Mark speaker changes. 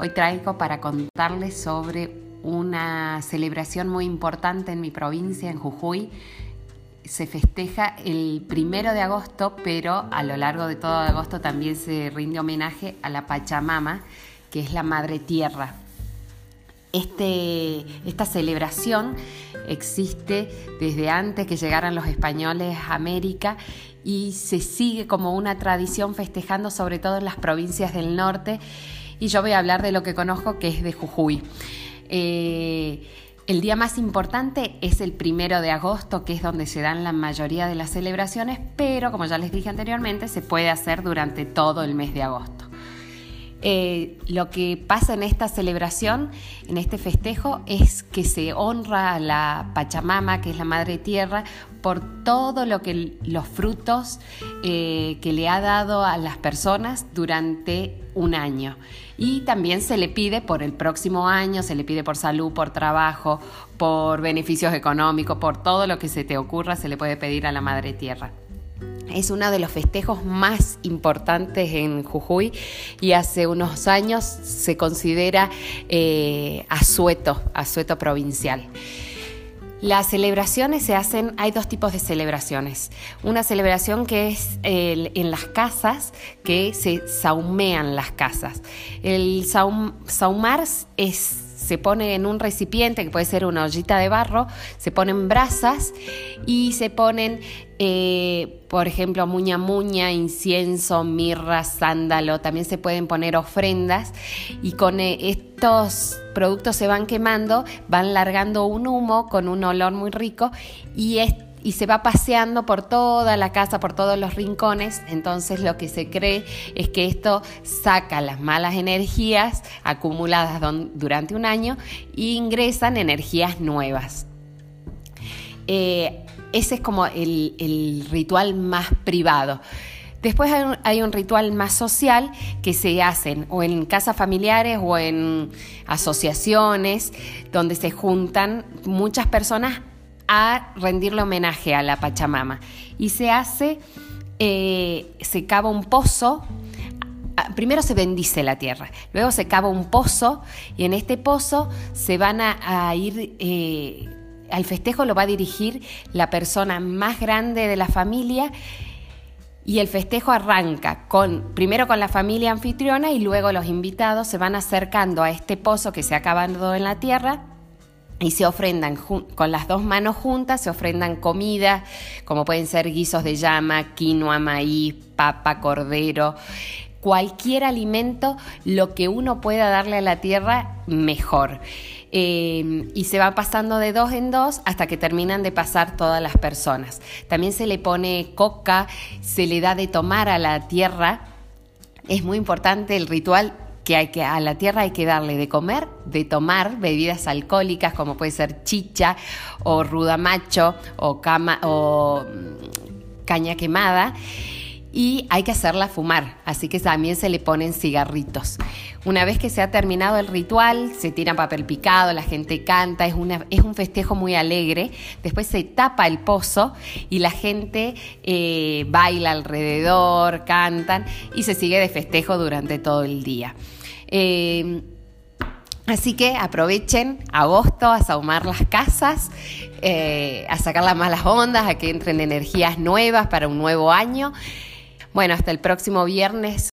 Speaker 1: Hoy traigo para contarles sobre una celebración muy importante en mi provincia, en Jujuy. Se festeja el primero de agosto, pero a lo largo de todo agosto también se rinde homenaje a la Pachamama, que es la Madre Tierra. Este, esta celebración existe desde antes que llegaran los españoles a América y se sigue como una tradición festejando sobre todo en las provincias del norte y yo voy a hablar de lo que conozco que es de Jujuy. Eh, el día más importante es el primero de agosto, que es donde se dan la mayoría de las celebraciones, pero como ya les dije anteriormente, se puede hacer durante todo el mes de agosto. Eh, lo que pasa en esta celebración, en este festejo, es que se honra a la Pachamama, que es la Madre Tierra, por todo lo que los frutos eh, que le ha dado a las personas durante un año. Y también se le pide por el próximo año, se le pide por salud, por trabajo, por beneficios económicos, por todo lo que se te ocurra, se le puede pedir a la Madre Tierra. Es uno de los festejos más importantes en Jujuy y hace unos años se considera eh, asueto, asueto provincial. Las celebraciones se hacen, hay dos tipos de celebraciones. Una celebración que es en las casas, que se saumean las casas. El saumar es se pone en un recipiente, que puede ser una ollita de barro, se ponen brasas y se ponen, eh, por ejemplo, muña muña, incienso, mirra, sándalo, también se pueden poner ofrendas y con eh, estos productos se van quemando, van largando un humo con un olor muy rico y este y se va paseando por toda la casa, por todos los rincones. Entonces lo que se cree es que esto saca las malas energías acumuladas durante un año e ingresan energías nuevas. Eh, ese es como el, ritual más privado. Después hay un, ritual más social que se hacen o en casas familiares o en asociaciones donde se juntan muchas personas a rendirle homenaje a la Pachamama. Y se hace, eh, se cava un pozo, primero se bendice la tierra, luego se cava un pozo y en este pozo se van a, ir... Eh, al festejo lo va a dirigir la persona más grande de la familia y el festejo arranca con primero con la familia anfitriona y luego los invitados se van acercando a este pozo que se ha cavado en la tierra y se ofrendan con las dos manos juntas, se ofrendan comida, como pueden ser guisos de llama, quinoa, maíz, papa, cordero, cualquier alimento, lo que uno pueda darle a la tierra, mejor. Eh, y se va pasando de dos en dos hasta que terminan de pasar todas las personas. También se le pone coca, se le da de tomar a la tierra. Es muy importante el ritual que, hay que a la tierra hay que darle de comer, de tomar bebidas alcohólicas como puede ser chicha o rudamacho o, cama, o mm, caña quemada y hay que hacerla fumar, así que también se le ponen cigarritos. Una vez que se ha terminado el ritual, se tira papel picado, la gente canta, es, es un festejo muy alegre. Después se tapa el pozo y la gente eh, baila alrededor, cantan y se sigue de festejo durante todo el día. Eh, así que aprovechen agosto a saumar las casas, eh, a sacar las malas ondas, a que entren energías nuevas para un nuevo año. Bueno, hasta el próximo viernes